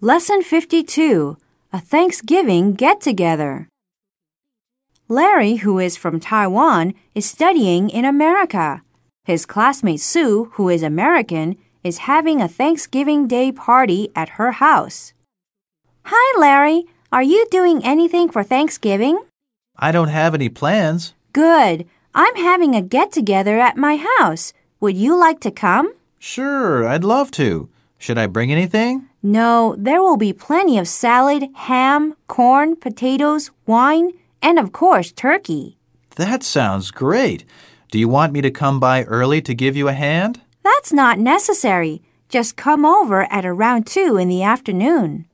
Lesson 52 A Thanksgiving Get Together. Larry, who is from Taiwan, is studying in America. His classmate Sue, who is American, is having a Thanksgiving Day party at her house. Hi, Larry. Are you doing anything for Thanksgiving? I don't have any plans. Good. I'm having a get together at my house. Would you like to come? Sure, I'd love to. Should I bring anything? No, there will be plenty of salad, ham, corn, potatoes, wine, and of course, turkey. That sounds great. Do you want me to come by early to give you a hand? That's not necessary. Just come over at around 2 in the afternoon.